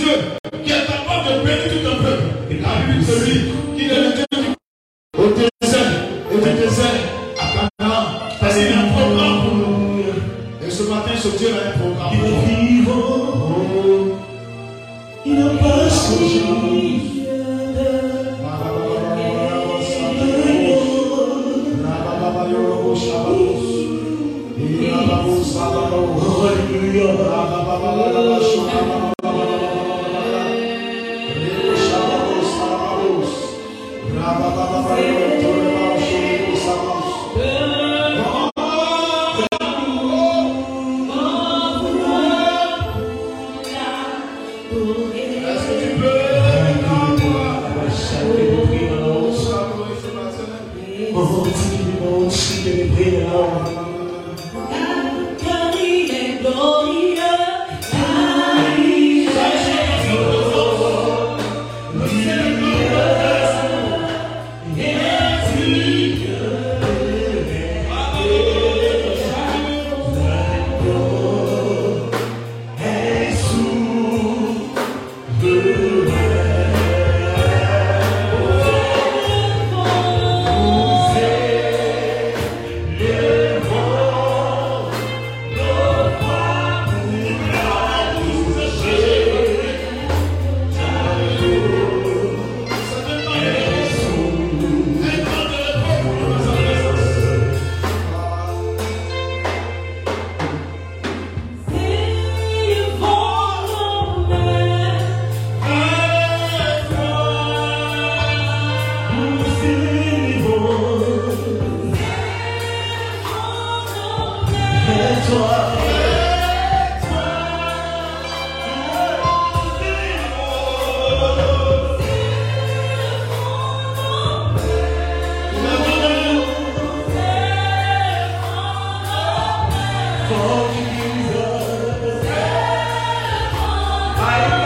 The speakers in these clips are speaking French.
Dieu qui est capable de bénir tout un peuple. Et la Bible se dit qu'il est le 诶呀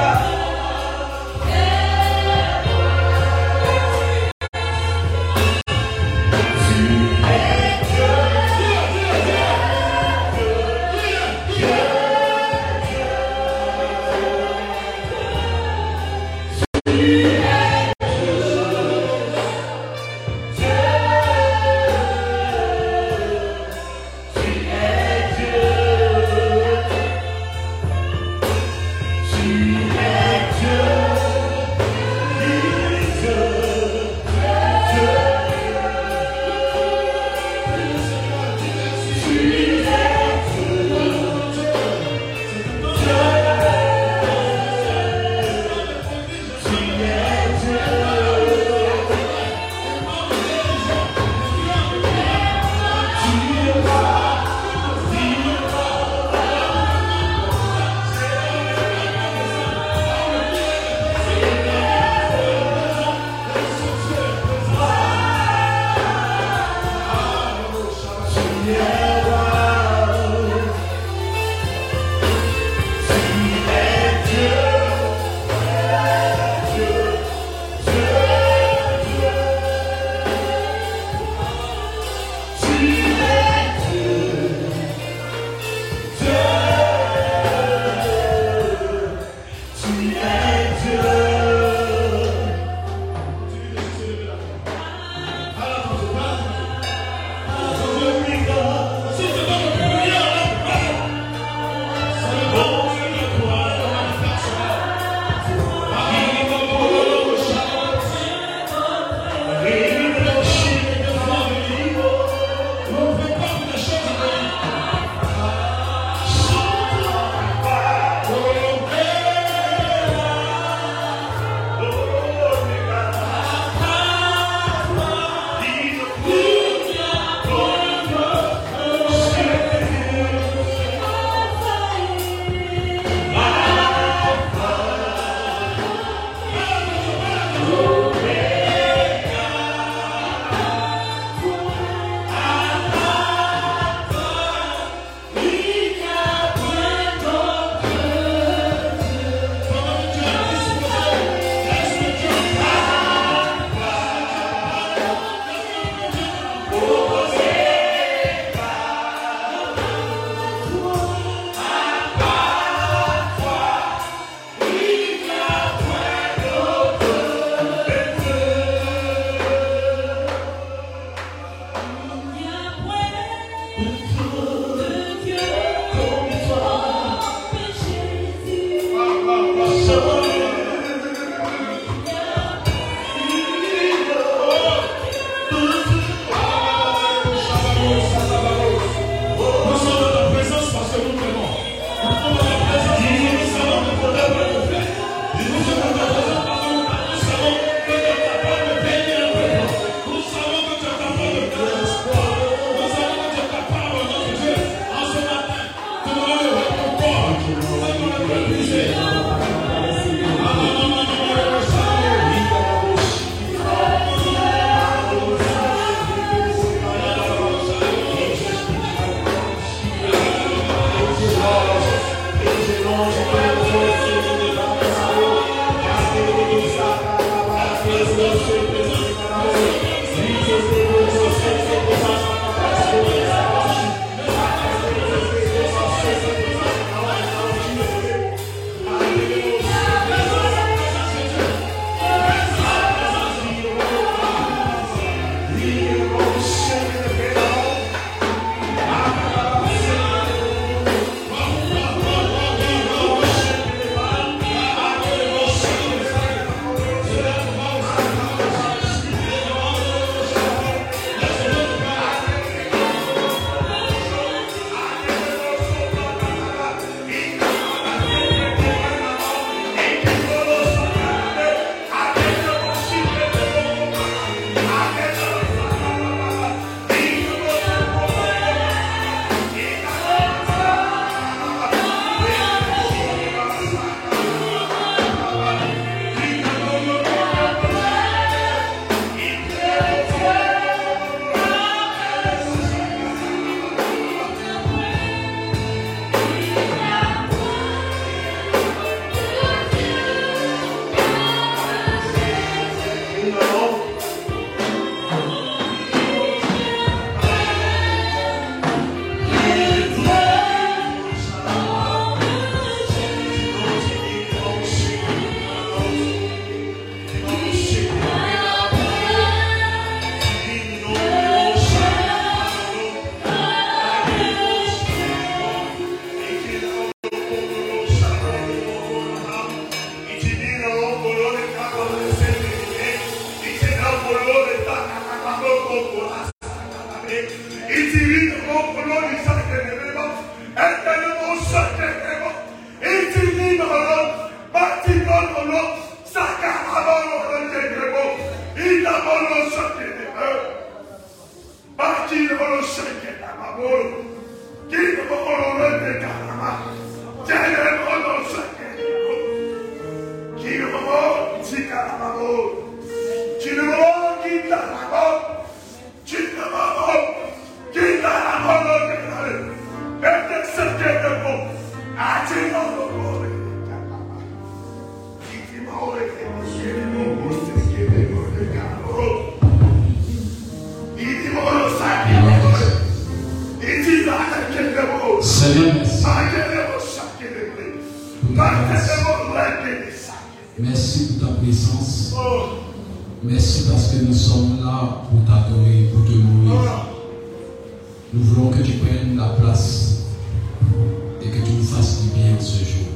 bien ce jour.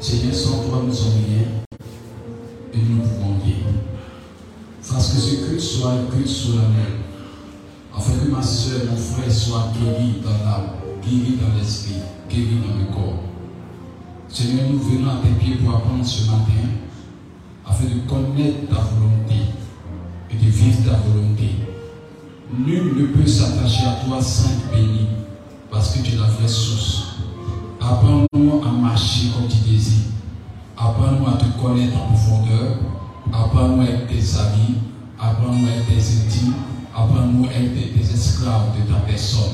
Seigneur, sans toi, nous sommes rien et nous ne pouvons rien. Fasse que ce culte soit un culte solennel, afin que ma soeur, mon frère soient guéris dans l'âme, guéris dans l'esprit, guéris dans le corps. Seigneur, nous venons à tes pieds pour apprendre ce matin, afin de connaître ta volonté et de vivre ta volonté. Nul ne peut s'attacher à toi, Sainte bénie, parce que tu es la vraie source. Apprends-nous à marcher comme tu désires. Apprends-nous à te connaître en profondeur. Apprends-nous à être tes amis. Apprends-nous à être tes intimes. Apprends-nous à être des esclaves de ta personne.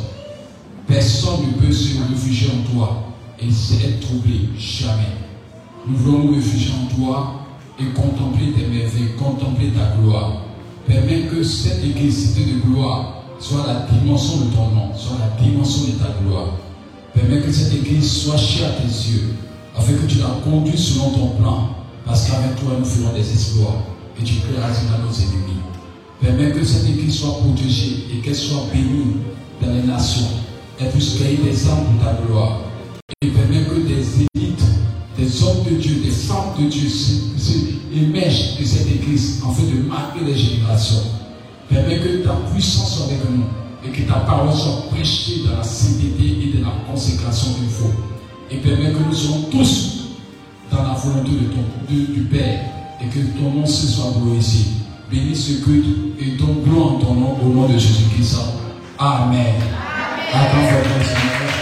Personne ne peut se réfugier en toi et être troublé. Jamais. Nous voulons nous réfugier en toi et contempler tes merveilles, contempler ta gloire. Permets que cette église de gloire soit la dimension de ton nom, soit la dimension de ta gloire. Permets que cette église soit chère à tes yeux, afin que tu la conduises selon ton plan, parce qu'avec toi nous ferons des exploits et tu créeras dans nos ennemis. Permets que cette église soit protégée et qu'elle soit bénie dans les nations. Elle puisse créer des âmes pour ta gloire. Et permets que des élites, des hommes de Dieu, des femmes de Dieu émergent de cette église afin de marquer les générations. Permets que ta puissance soit avec nous et que ta parole soit prêchée dans la sainteté et dans la consécration qu'il faut. Et permets que nous soyons tous dans la volonté de ton, de- du Père et que ton nom se soit glorifié. Bénis ce culte et donne gloire en ton nom au nom de Jésus-Christ. Amen. Acclame votre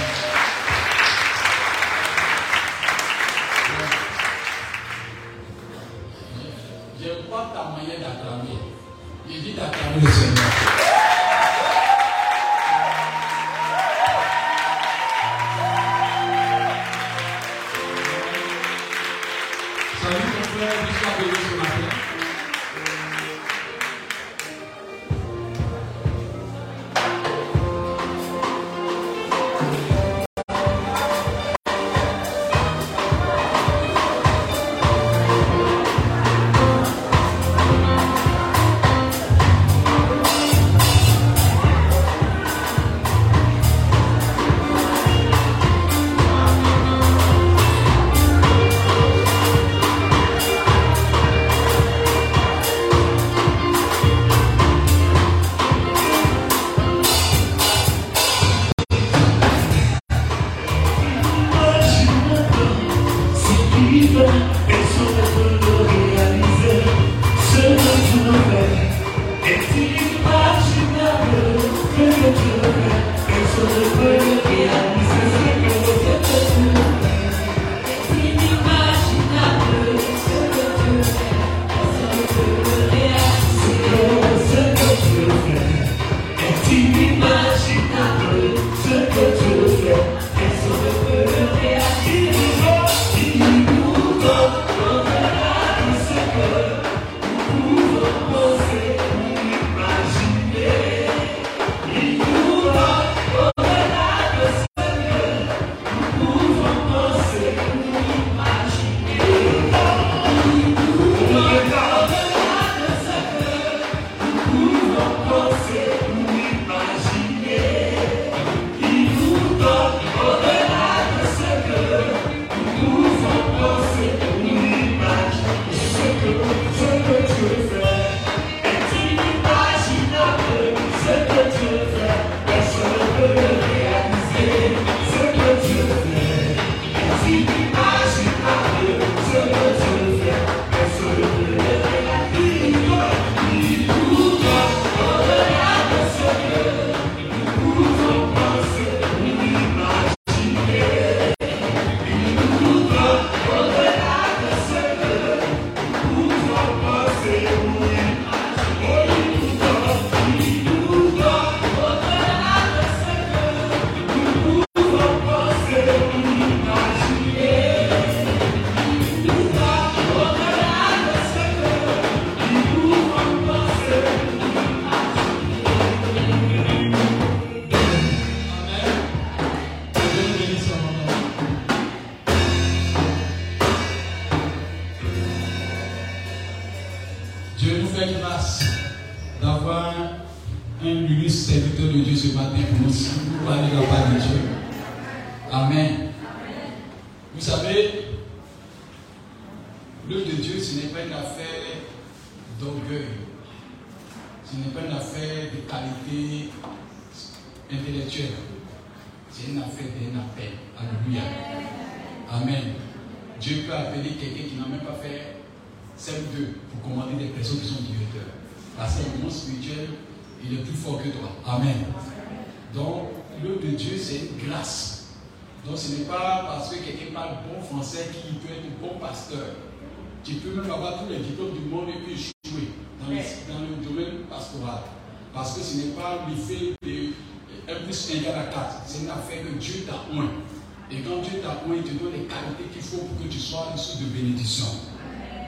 de bénédiction.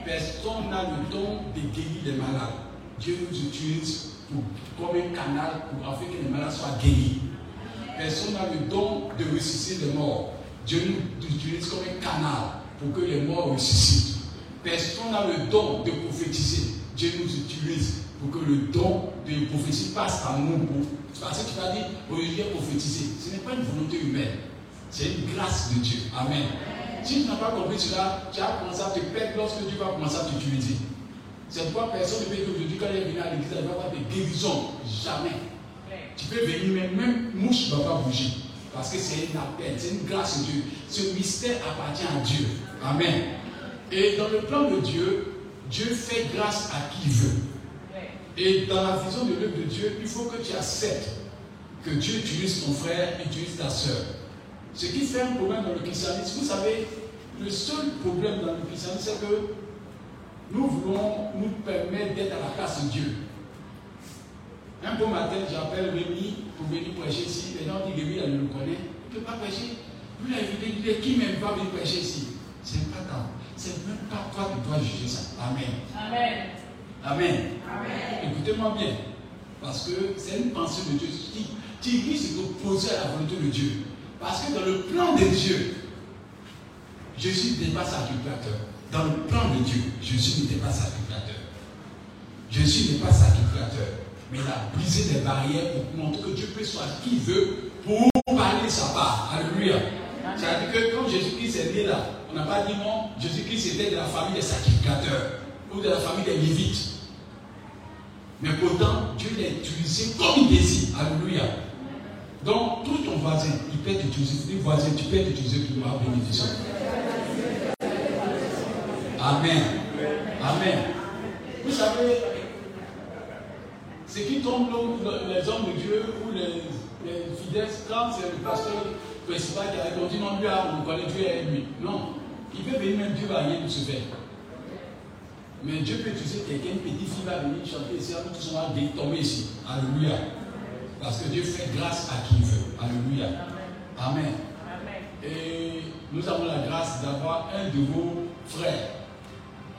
Personne n'a le don de guérir les malades. Dieu nous utilise comme un canal pour afin que les malades soient guéris. Personne n'a le don de ressusciter les morts. Dieu nous utilise comme un canal pour que les morts ressuscitent. Personne n'a le don de prophétiser. Dieu nous utilise pour que le don de prophétie passe à nous. Parce que tu vas dire, Olivier prophétiser. Ce n'est pas une volonté humaine. C'est une grâce de Dieu. Amen. Si tu n'as pas compris cela, tu vas commencer à te perdre lorsque Dieu va commencer à t'utiliser. C'est pourquoi personne ne peut dire quand il est venu à l'église, il va avoir des guérisons. Jamais. Tu peux venir, mais même mouche ne va pas bouger. Parce que c'est un appel, c'est une grâce de Dieu. Ce mystère appartient à Dieu. Amen. Et dans le plan de Dieu, Dieu fait grâce à qui veut. Et dans la vision de l'œuvre de Dieu, il faut que tu acceptes que Dieu utilise ton frère, utilise ta soeur. Ce qui fait un problème dans le christianisme, vous savez, le seul problème dans le christianisme, c'est que nous voulons nous permettre d'être à la place de Dieu. Un beau matin, j'appelle Rémi pour venir prêcher ici. Les gens disent Rémi, elle le connaît. Il ne peut pas prêcher. Lui, il dit Qui m'aime pas venir prêcher ici? C'est pas toi. C'est même pas toi qui dois juger ça. Amen. Amen. Amen. Écoutez-moi bien. Parce que c'est une pensée de Dieu qui, qui risque à la volonté de Dieu. Parce que dans le plan de Dieu, Jésus n'est pas sacrificateur. Dans le plan de Dieu, Jésus n'était pas sacrificateur. Jésus n'est pas sacrificateur. Mais il a brisé des barrières pour montrer que Dieu peut choisir qui veut pour parler sa part. Alléluia. C'est-à-dire que quand Jésus-Christ est né là, on n'a pas dit non, Jésus-Christ était de la famille des sacrificateurs ou de la famille des Lévites. Mais pourtant, Dieu l'a utilisé comme il désire. Alléluia. Donc, tout ton voisin, il peut t'utiliser. Voisin, tu peux t'utiliser pour ma bénédiction. Amen. Amen. Vous savez, ce qui tombe les hommes de Dieu ou les, les fidèles, quand c'est le pasteur principal qui a répondu, non, lui, ah, on connaît Dieu et lui. Non. Il peut venir même Dieu va rien de se faire. Mais Dieu peut utiliser quelqu'un, une petite fille va venir chanter ici, nous tous on va tomber ici. Alléluia. Parce que Dieu fait grâce à qui il veut. Alléluia. Amen. Et nous avons la grâce d'avoir un de vos frères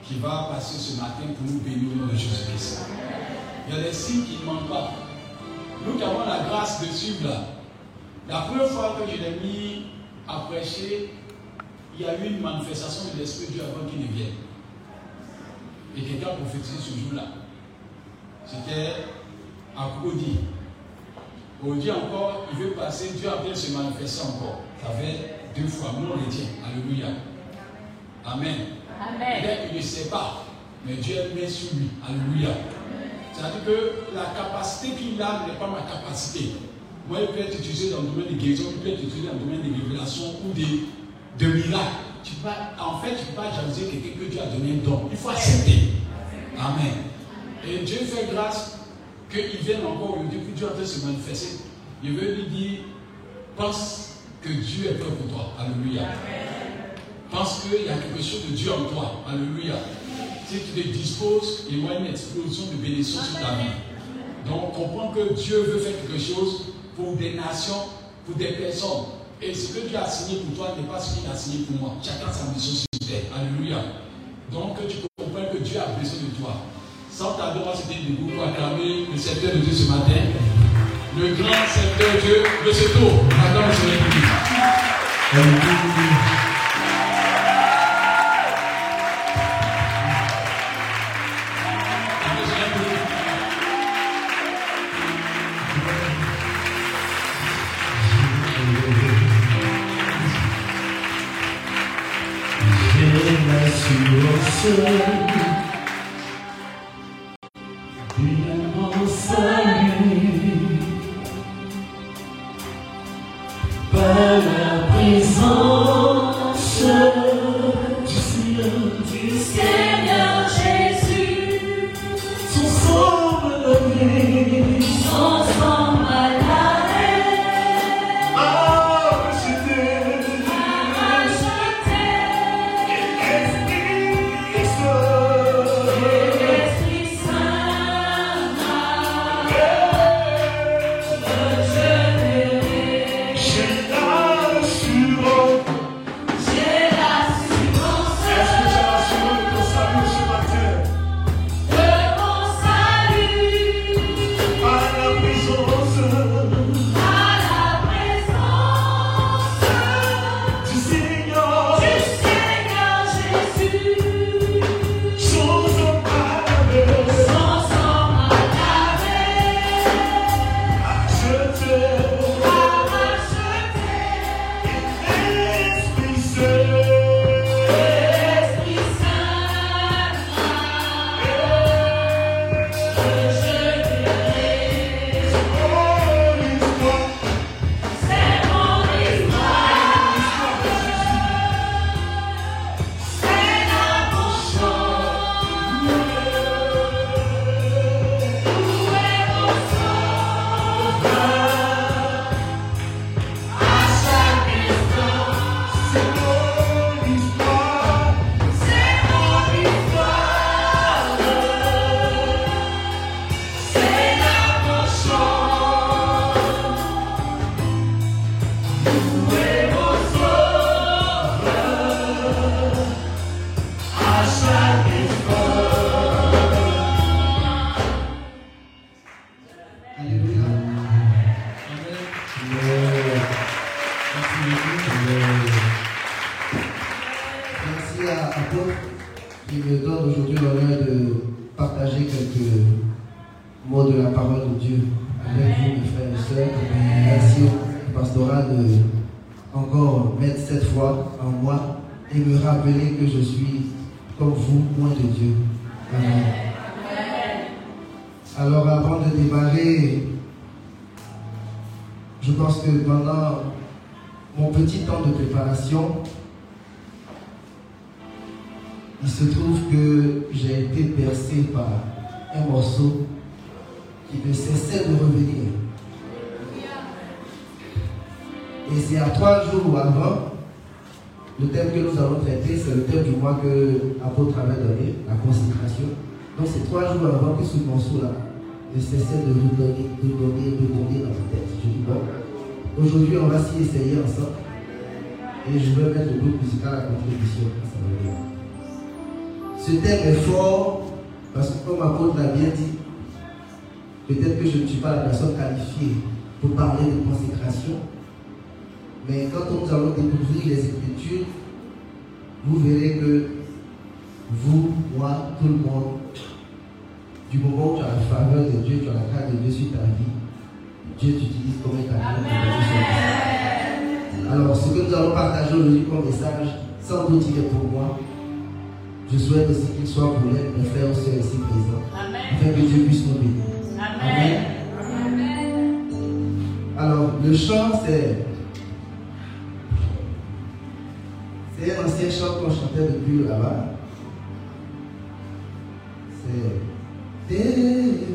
qui va passer ce matin pour nous bénir au nom de Jésus-Christ. Il y a des signes qui ne manquent pas. Nous qui avons la grâce de suivre là, la première fois que je l'ai mis à prêcher, il y a eu une manifestation de l'Esprit de Dieu avant qu'il ne vienne. Et quelqu'un a prophétisé ce jour-là. C'était à Kodi. Aujourd'hui encore, il veut passer, Dieu a bien se manifester encore. Ça fait deux fois, nous on le tient. Alléluia. Amen. Amen. Qu'il ne sait pas, mais Dieu met sur lui. Alléluia. C'est-à-dire que la capacité qu'il a n'est pas ma capacité. Moi, il peut être utilisé dans le domaine de guérison, il peut être utilisé dans le domaine de révélation ou de, de miracles. Tu peux, en fait, tu ne peux pas jalouser quelqu'un que Dieu a donné un don. Il faut accepter. Amen. Et Dieu fait grâce qu'il vienne encore aujourd'hui, puis Dieu a fait se manifester. Je veux lui dire, pense que Dieu est prêt pour toi. Alléluia. Pense qu'il y a quelque chose de Dieu en toi. Alléluia. Si tu te disposes, il y aura une explosion de bénédiction sur ta vie. Donc, comprends que Dieu veut faire quelque chose pour des nations, pour des personnes. Et ce que Dieu a signé pour toi n'est pas ce qu'il a signé pour moi. Chacun sa mission sur terre. Alléluia. Donc, que tu comprennes que Dieu a besoin de toi. Sans tarder, on va se debout pour acclamer le secteur de Dieu ce matin. Le grand secteur de Dieu, le secours. Maintenant, le Seigneur cessait de nous donner, de donner, de donner dans la tête. Je dis bon, aujourd'hui on va s'y essayer ensemble. Et je vais mettre le groupe musical à contribution. Ce thème est fort parce que comme l'apôtre l'a bien dit, peut-être que je ne suis pas la personne qualifiée pour parler de consécration, mais quand nous allons découvrir les Écritures, vous verrez que vous, moi, tout le monde, du moment où tu as la faveur de Dieu, tu as la grâce de Dieu sur ta vie, Dieu t'utilise comme un vie. Alors, ce que nous allons partager aujourd'hui comme message, sans doute il est pour moi. Je souhaite aussi qu'il soit pour les- mes frères et sœurs ici présents, afin que Dieu puisse nous bénir. Amen. Alors, le chant, c'est. C'est un ancien chant qu'on chantait depuis là-bas. C'est. Teu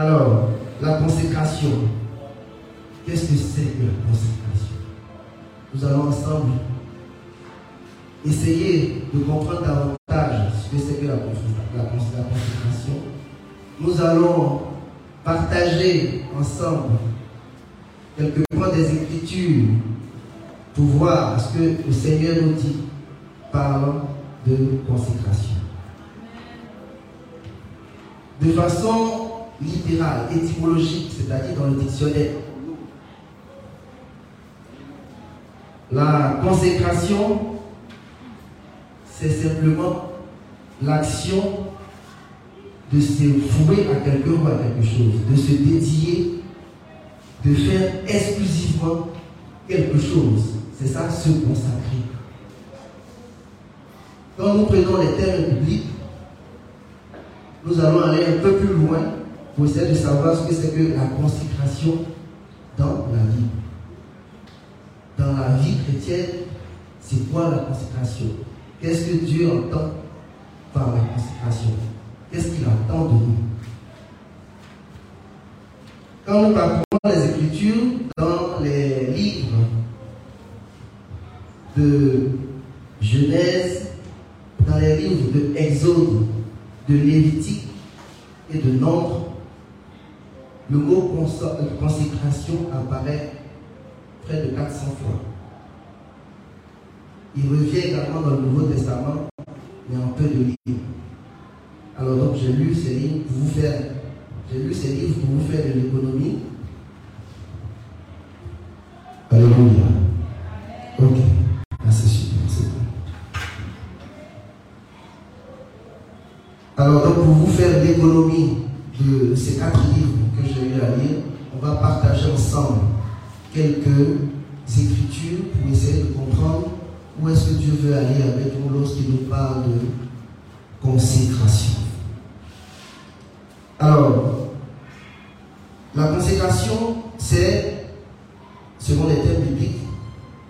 Alors, la consécration. Qu'est-ce que c'est que la consécration? Nous allons ensemble essayer de comprendre davantage ce que c'est que la, consé- la cons- la consécration. Nous allons partager ensemble quelques points des Écritures pour voir ce que le Seigneur nous dit parlant de consécration. De façon littérale, étymologique, c'est-à-dire dans le dictionnaire, la consécration c'est simplement l'action de se vouer à quelqu'un ou à quelque chose, de se dédier, de faire exclusivement quelque chose. C'est ça, se consacrer. Quand nous prenons les termes bibliques, nous allons aller un peu plus loin pour essayer de savoir ce que c'est que la consécration dans la vie. Dans la vie chrétienne, c'est quoi la consécration? Qu'est-ce que Dieu entend par la consécration? Qu'est-ce qu'il attend de nous? Quand nous parcourons les Écritures dans les livres de Genèse, dans les livres de Exode, de Lévitique et de Nombre, le mot consa- consécration apparaît près de 400 fois. Il revient également dans le Nouveau Testament, mais en peu de livres. Alors donc j'ai lu ces livres pour vous faire, j'ai lu ces livres pour vous faire de l'économie. Alléluia. Ok. Ah, c'est super. Alors donc pour vous faire l'économie de ces quatre livres que j'ai eu à lire, on va partager ensemble quelques écritures pour essayer de comprendre où est-ce que Dieu veut aller avec nous lorsqu'il nous parle de consécration. Alors, la consécration, c'est, selon les termes bibliques,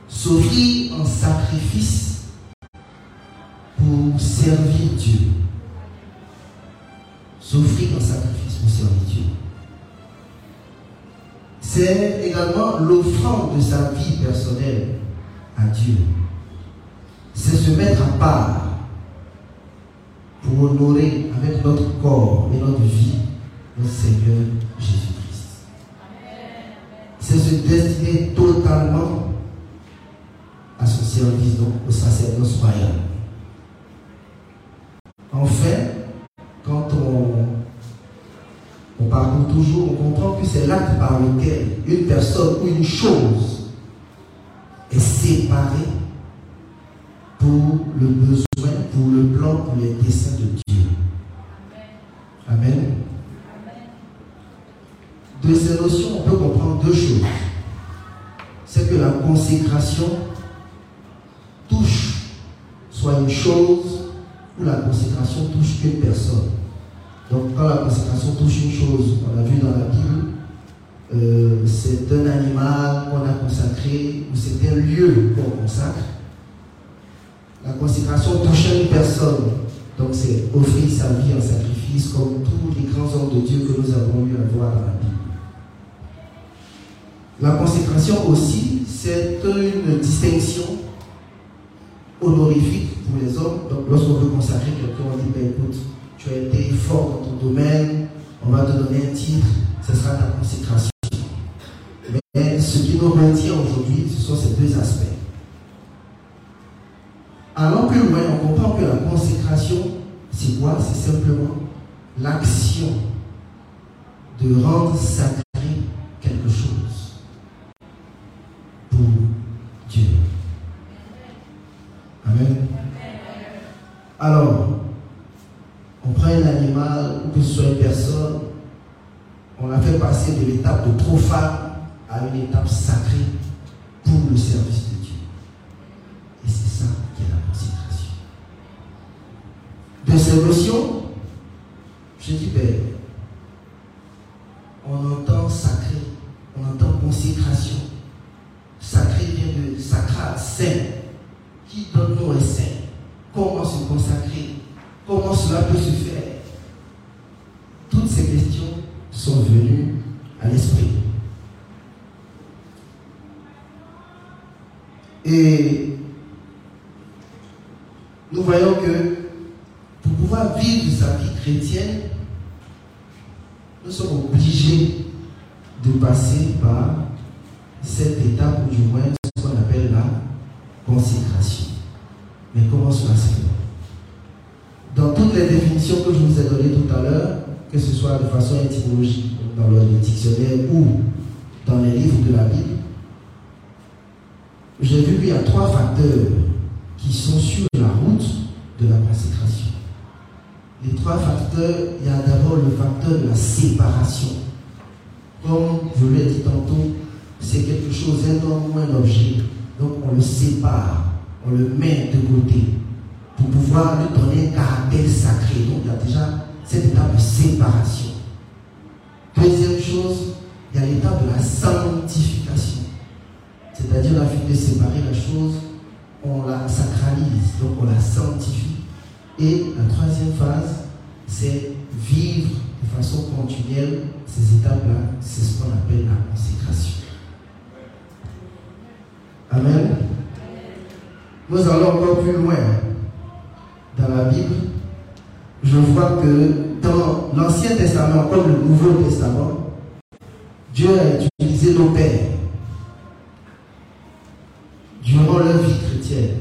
s'offrir en sacrifice pour servir Dieu. L'offrande de sa vie personnelle à Dieu. C'est se mettre à part pour honorer avec notre corps et notre vie notre Seigneur Jésus-Christ. C'est se destiner totalement à son service, donc au sacerdoce royal. Enfin, toujours, on comprend que c'est l'acte par lequel une personne ou une chose est séparée pour le besoin, pour le plan, pour les desseins de Dieu. Amen. De ces notions, on peut comprendre deux choses. C'est que la consécration touche soit une chose ou la consécration touche une personne. Donc quand la consécration touche une chose, on a vu dans la Bible, euh, c'est un animal qu'on a consacré ou c'est un lieu qu'on consacre. La consécration touche une personne. Donc c'est offrir sa vie en sacrifice comme tous les grands hommes de Dieu que nous avons eu à voir dans la Bible. La consécration aussi, c'est une distinction honorifique pour les hommes. Donc lorsqu'on veut consacrer quelqu'un, on dit, ben, écoute, tu as été fort dans ton domaine, on va te donner un titre, ce sera ta consécration. Mais ce qui nous maintient aujourd'hui, ce sont ces deux aspects. Allant plus loin, on comprend que la consécration, c'est quoi? C'est simplement l'action de rendre sacré quelque chose pour Dieu. Amen. Alors, on prend un animal, que ce soit une personne, on a fait passer de l'étape de profane à une étape sacrée pour le service de Dieu. Dieu a utilisé nos pères durant leur vie chrétienne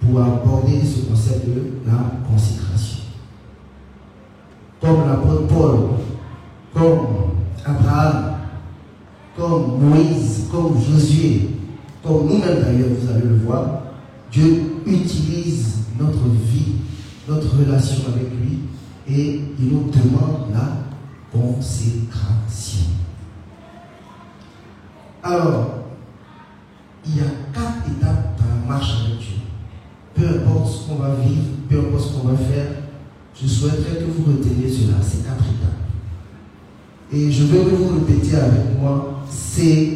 pour aborder ce concept de la consécration. Comme l'apôtre Paul, comme Abraham, comme Moïse, comme Josué, comme nous-mêmes d'ailleurs, vous allez le voir, Dieu utilise notre vie, notre relation avec lui et il nous demande la consécration. Alors, il y a quatre étapes dans la marche avec Dieu. Peu importe ce qu'on va vivre, peu importe ce qu'on va faire, je souhaiterais que vous reteniez cela, ces quatre étapes. Et je veux que vous répétiez avec moi ces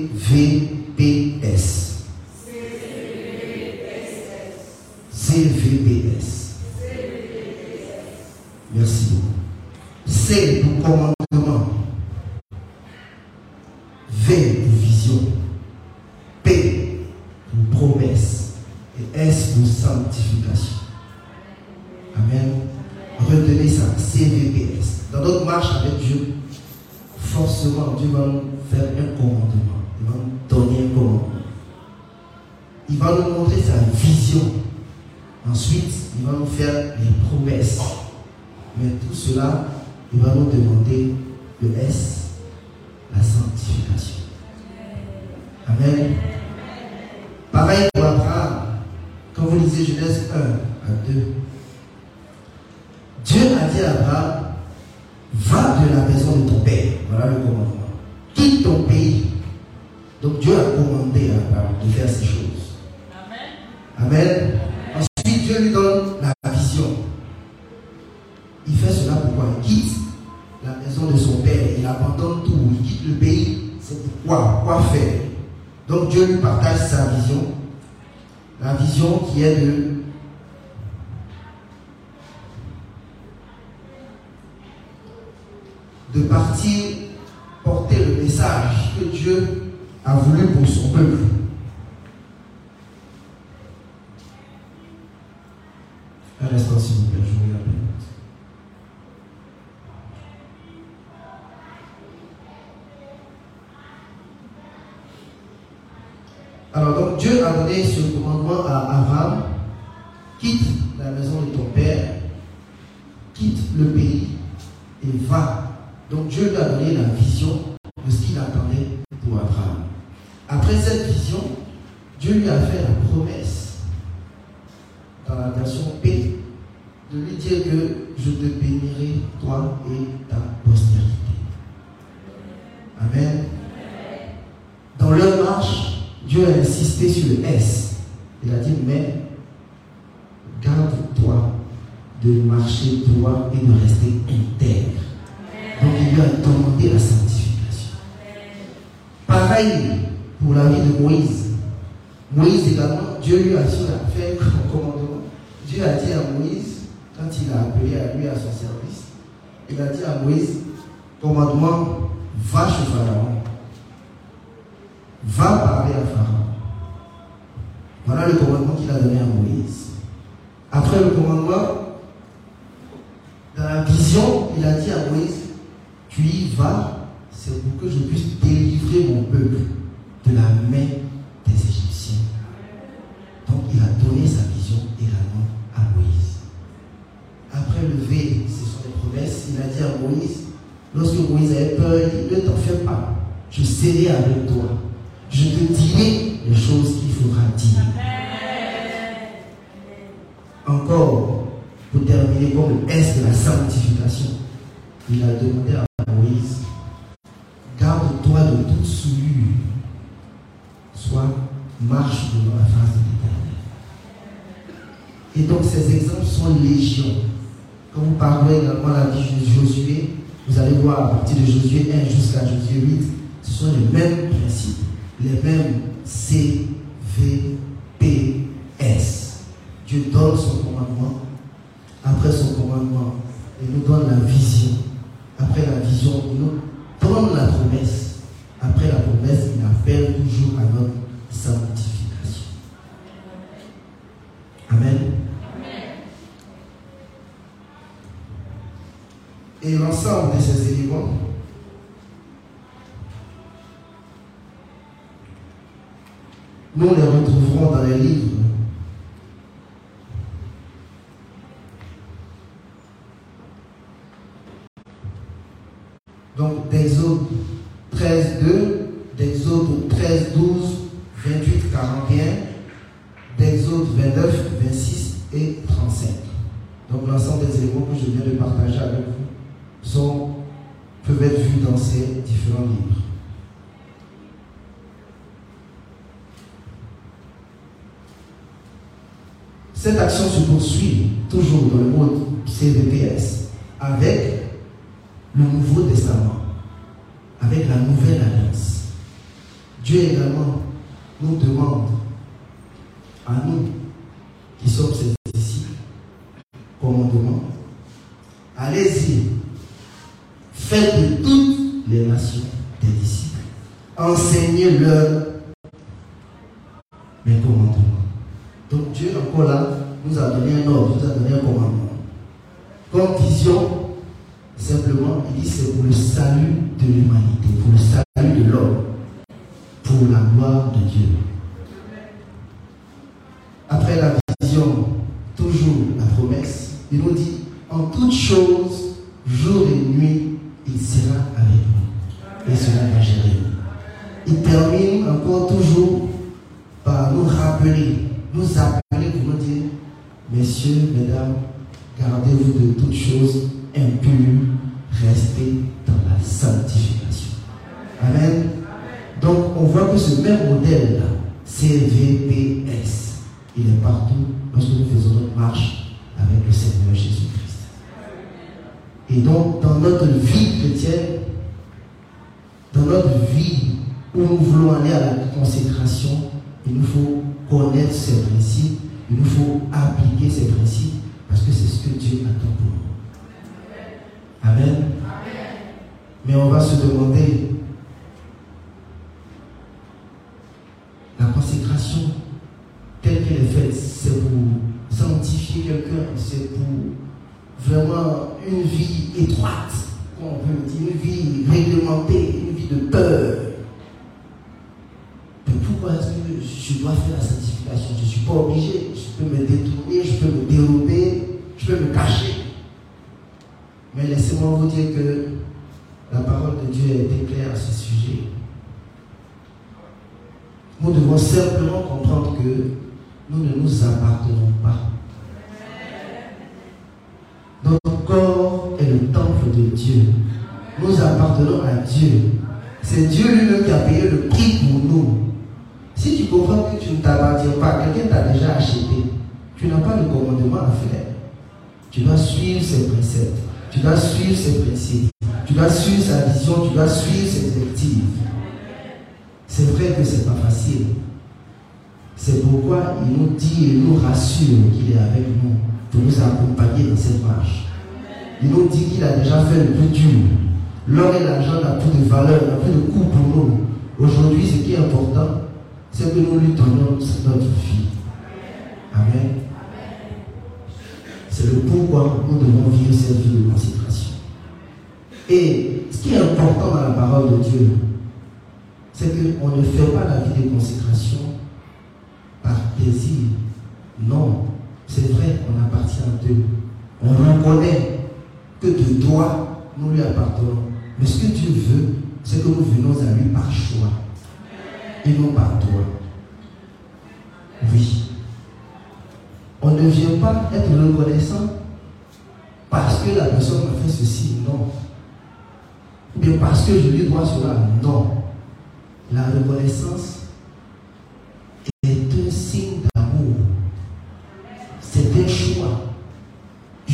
Dieu a donné ce commandement à Abraham quitte la maison de ton père, quitte le pays et va. Donc Dieu lui a donné la vision a Moisés, tomando mão, vá para Je serai avec toi. Je te dirai les choses qu'il faudra dire. Encore, pour terminer comme le S de la sanctification, il a demandé à Moïse, garde-toi de toute souillure, soit marche devant la face de l'Éternel. Et donc ces exemples sont légions. Quand vous parlez également la vie de Josué, vous allez voir à partir de Josué 1 jusqu'à Josué 8, ce sont les mêmes principes, les mêmes CVPS. Dieu donne son commandement. Après son commandement, il nous donne la vision. Après la vision, il nous donne la promesse. relief see the Et donc, dans notre vie chrétienne, dans notre vie où nous voulons aller à la consécration, il nous faut connaître ces principes, il nous faut appliquer ces principes, parce que c'est ce que Dieu attend pour nous. Amen. Mais on va se demander, la consécration telle qu'elle est faite, c'est pour sanctifier quelqu'un, c'est pour vraiment une vie étroite, on peut dire, une vie réglementée, une vie de peur. Pourquoi est-ce que je dois faire la sanctification Je ne suis pas obligé. Je peux me détourner, je peux me dérober, je peux me cacher. Mais laissez-moi vous dire que la parole de Dieu est claire à ce sujet. Nous devons simplement comprendre que nous ne nous appartenons pas de Dieu. Nous appartenons à Dieu. C'est Dieu lui-même qui a payé le prix pour nous. Si tu comprends que tu ne t'appartiens pas, quelqu'un t'a déjà acheté, tu n'as pas de commandement à faire. Tu dois suivre ses préceptes, tu dois suivre ses principes, tu dois suivre sa vision, tu dois suivre ses directives. C'est vrai que c'est pas facile. C'est pourquoi il nous dit et nous rassure qu'il est avec nous pour nous accompagner dans cette marche. Il nous dit qu'il a déjà fait le plus dur. L'or et l'argent n'ont plus de valeur, n'ont plus de coût pour nous. Aujourd'hui, ce qui est important, c'est que nous lui donnons notre vie. Amen. C'est le pourquoi nous devons vivre cette vie de consécration. Et ce qui est important dans la parole de Dieu, c'est qu'on ne fait pas la vie de consécration par plaisir. Non, c'est vrai qu'on appartient à Dieu. On reconnaît que de droit, nous lui appartenons. Mais ce que Dieu veut, c'est que nous venons à lui par choix et non par toi. Oui. On ne vient pas être reconnaissant parce que la personne m'a fait ceci, non. Ou bien parce que je lui dois cela, non. La reconnaissance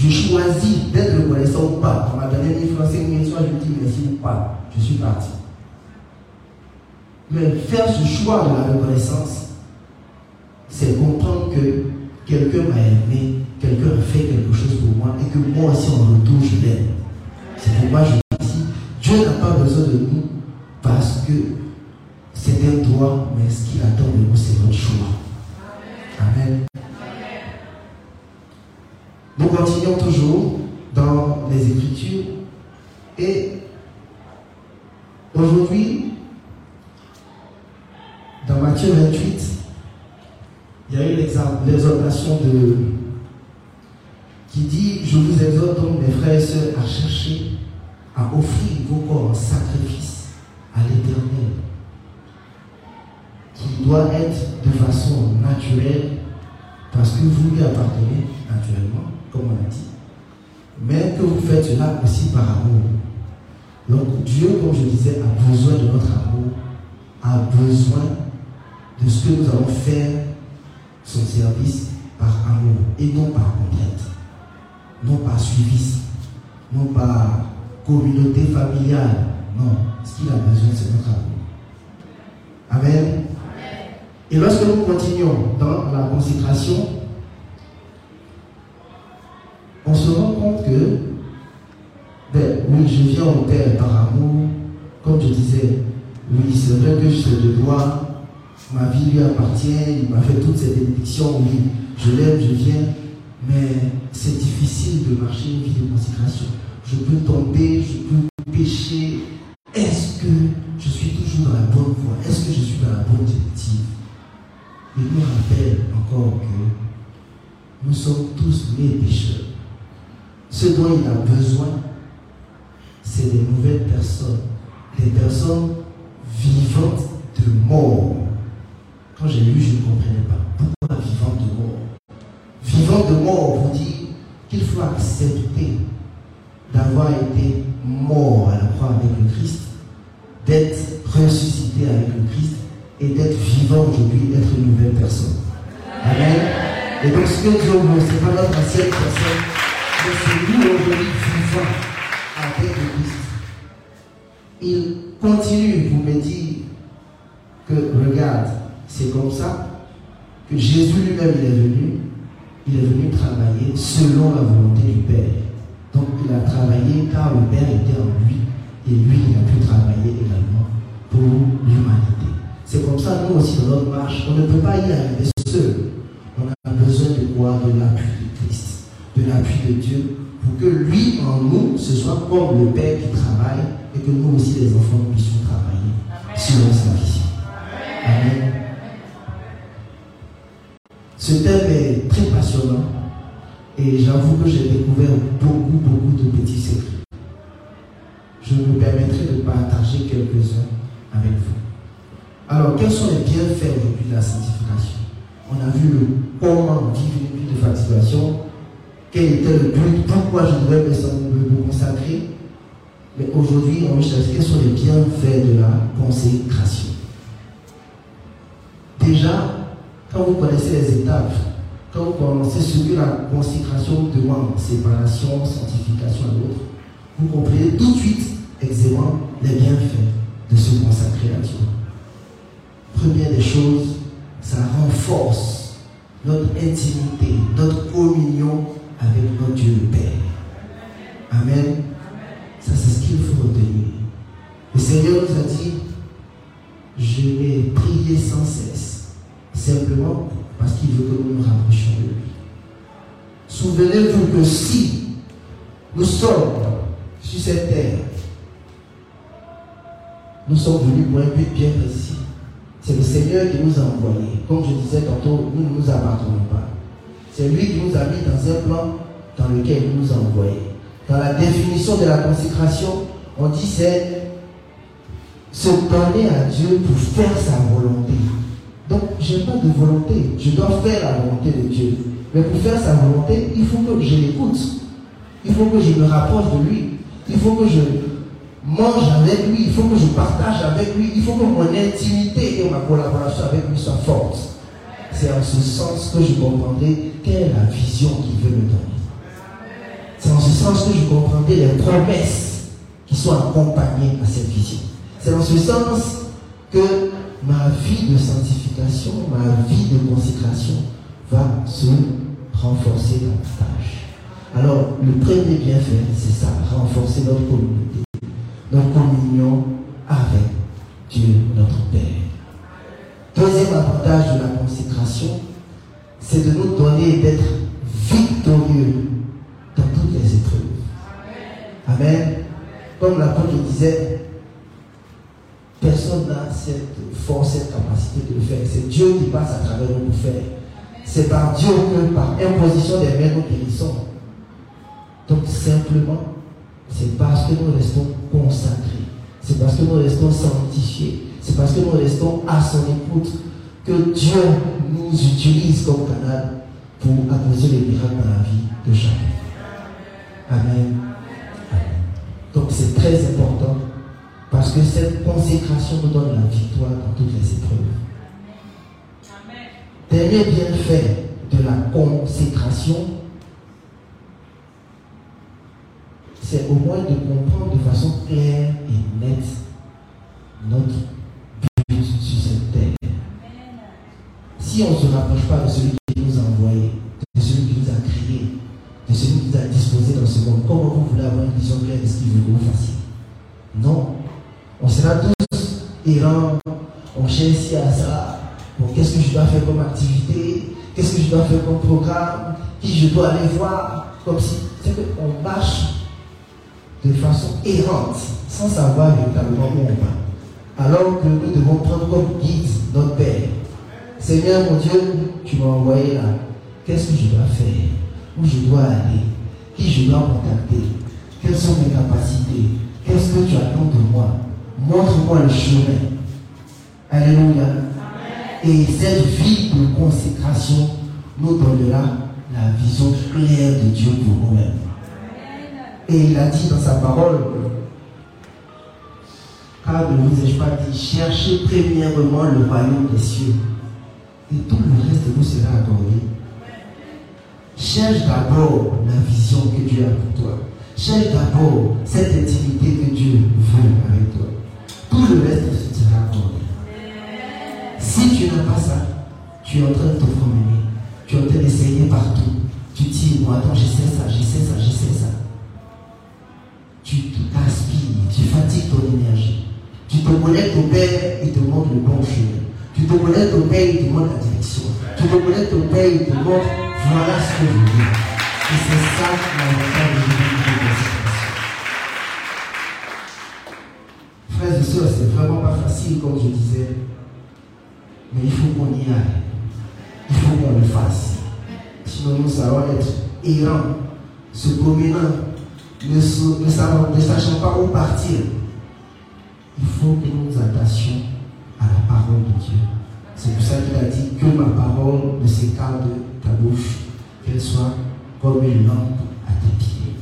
Je choisis d'être reconnaissant ou pas. On m'a donné 1000 francs, 5000 soit je dis merci ou pas. Je suis parti. Mais faire ce choix de la reconnaissance, c'est comprendre que quelqu'un m'a aimé, quelqu'un a fait quelque chose pour moi et que moi aussi en retour je l'aime. C'est pourquoi je dis Dieu n'a pas besoin de nous parce que c'est un droit, mais ce qu'il attend de nous, c'est notre choix. Amen. Nous continuons toujours dans les Écritures. Et aujourd'hui, dans Matthieu 28, il y a eu l'exhortation de qui dit Je vous exhorte donc, mes frères et sœurs, à chercher à offrir vos corps en sacrifice à l'éternel, qui doit être de façon naturelle, parce que vous lui appartenez naturellement, comme on a dit, mais que vous faites cela aussi par amour. Donc Dieu, comme je disais, a besoin de notre amour, a besoin de ce que nous allons faire son service par amour et non par contrainte, non par suivisme, non par communauté familiale. Non, ce qu'il a besoin, c'est notre amour. Amen. Et lorsque nous continuons dans la consécration, on se rend compte que, ben, oui, je viens au Père par amour, comme je disais, oui, c'est vrai que je le dois, ma vie lui appartient, il m'a fait toutes ces bénédictions, oui, je l'aime, je viens, mais c'est difficile de marcher une vie de consécration. Je peux tomber, je peux pécher. Est-ce que je suis toujours dans la bonne voie? Est-ce que je suis dans la bonne directive? Il nous rappelle encore que nous sommes tous nés pécheurs. Ce dont il a besoin, c'est des nouvelles personnes, des personnes vivantes de mort. Quand j'ai lu, je ne comprenais pas. Pourquoi vivant de mort? Vivant de mort vous dire qu'il faut accepter d'avoir été mort à la croix avec le Christ, d'être ressuscité avec le Christ et d'être vivant aujourd'hui, d'être une nouvelle personne. Amen. Et donc ce que Dieu ce n'est pas notre ancienne personne, mais c'est nous aujourd'hui vivants avec Christ. Il continue pour me dire que regarde, c'est comme ça que Jésus lui-même il est venu, il est venu travailler selon la volonté du Père. Donc il a travaillé car le Père était en lui et lui il a pu travailler également pour l'humanité. C'est comme ça nous aussi dans notre marche, on ne peut pas y arriver seul. On a besoin de quoi De l'appui de Christ, de l'appui de Dieu, pour que lui en nous, ce soit comme le Père qui travaille et que nous aussi les enfants puissions travailler selon sa vision. Amen. Ce thème est très passionnant et j'avoue que j'ai découvert beaucoup, beaucoup de petits secrets. je me permettrai de partager quelques-uns avec vous. Alors, quels sont les bienfaits aujourd'hui de la sanctification? On a vu le comment vivre une vie de sanctification, quel était le but, pourquoi je devais me, consacrer? Mais aujourd'hui, on va chercher quels sont les bienfaits de la consécration. Déjà, quand vous connaissez les étapes, quand vous ce que la consécration demande, séparation, sanctification et autres, vous comprenez tout de suite aisément les bienfaits de se consacrer à Dieu. Première des choses, ça renforce notre intimité, notre communion avec notre Dieu le Père. Amen. Ça, c'est ce qu'il faut retenir. Le Seigneur nous a dit, je vais prier sans cesse, simplement parce qu'il veut que nous nous rapprochions de lui. Souvenez-vous que si nous sommes sur cette terre, nous sommes venus pour un but bien précis. C'est le Seigneur qui nous a envoyés. Comme je disais tantôt, nous ne nous appartenons pas. C'est lui qui nous a mis dans un plan dans lequel il nous a envoyés. Dans la définition de la consécration, on dit c'est se donner à Dieu pour faire sa volonté. Donc, je n'ai pas de volonté. Je dois faire la volonté de Dieu. Mais pour faire sa volonté, il faut que je l'écoute. Il faut que je me rapproche de lui. Il faut que je mange avec lui. Il faut que je partage avec lui. Il faut que mon intimité et ma collaboration avec lui soient fortes. C'est en ce sens que je comprendrai la vision qu'il veut me donner. C'est en ce sens que je comprendrai les promesses qui sont accompagnées à cette vision. C'est en ce sens que ma vie de sanctification, ma vie de consécration va se renforcer davantage. Alors, le premier bienfait, c'est ça, renforcer notre communauté, notre communion avec Dieu, notre Père. Deuxième avantage de la consécration, c'est de nous donner d'être victorieux dans toutes les épreuves. Amen. Comme l'apôtre disait, personne n'a cette force, cette capacité de le faire. C'est Dieu qui passe à travers nous pour faire. C'est par Dieu que, par imposition des mains, nous guérissons. Donc simplement, c'est parce que nous restons consacrés. C'est parce que nous restons sanctifiés. C'est parce que nous restons à son écoute que Dieu nous utilise comme canal pour accomplir les miracles dans la vie de chacun. Amen. Amen. Donc c'est très important parce que cette consécration nous donne la victoire dans toutes les épreuves. Dernier bienfait de la consécration, c'est au moins de comprendre de façon claire et nette notre Si on ne se rapproche pas de celui qui nous a envoyés, de celui qui nous a créés, de celui qui nous a disposés dans ce monde, comment vous voulez avoir une vision claire de ce qu'il veut que vous fassiez? Non. On sera tous errants, on cherche ci à ça. Bon, qu'est-ce que je dois faire comme activité? Qu'est-ce que je dois faire comme programme? Qui je dois aller voir? Comme si c'est qu'on marche de façon errante, sans savoir véritablement où on va. Alors que nous devons prendre comme guide notre Père. Seigneur mon Dieu, tu m'as envoyé là. Qu'est-ce que je dois faire? Où je dois aller? Qui je dois contacter? Quelles sont mes capacités? Qu'est-ce que tu attends de moi? Montre-moi le chemin. Alléluia. Et cette vie de consécration nous donnera la vision claire de Dieu pour nous-mêmes. Et il a dit dans sa parole, car ne vous ai-je pas dit, cherchez premièrement le royaume des cieux, et tout le reste vous sera accordé. Cherche d'abord la vision que Dieu a pour toi. Cherche d'abord cette intimité que Dieu veut avec toi. Tout le reste te sera accordé. Si tu n'as pas ça, tu es en train de te promener. Tu es en train d'essayer partout. Tu dis, bon, attends, j'essaie ça, j'essaie ça, j'essaie ça. Tu te gaspilles, tu fatigues ton énergie. Tu te connectes au Père, il te montre le bon chemin. Tu te connectes au Père, il te montre la direction. Tu te connectes au Père, il te montre, voilà ce que je veux. Et c'est ça de l'unité de Frères et sœurs, c'est vraiment pas facile, comme je disais. Mais il faut qu'on y aille. Il faut qu'on le fasse. Sinon, nous allons être errants, se promenant ne, ne sachant pas où partir, il faut que nous nous attassions à la parole de Dieu. C'est pour ça qu'il a dit que ma parole ne s'écarte de ta bouche, qu'elle soit comme une lampe à tes pieds.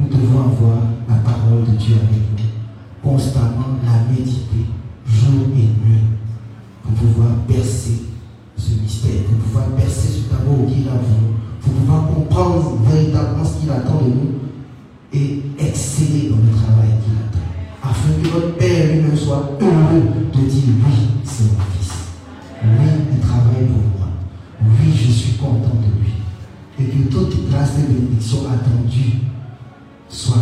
Nous devons avoir la parole de Dieu avec nous, constamment la méditer, jour et nuit, pour pouvoir percer ce mystère, pour pouvoir percer ce tableau qu'il a voulu, pour pouvoir comprendre véritablement ce qu'il attend de nous et exceller dans le travail notre Père lui-même soit heureux de dire oui, c'est mon fils. Oui, il travaille pour moi. Oui, je suis content de lui. Et que toute grâce et bénédiction attendue soit.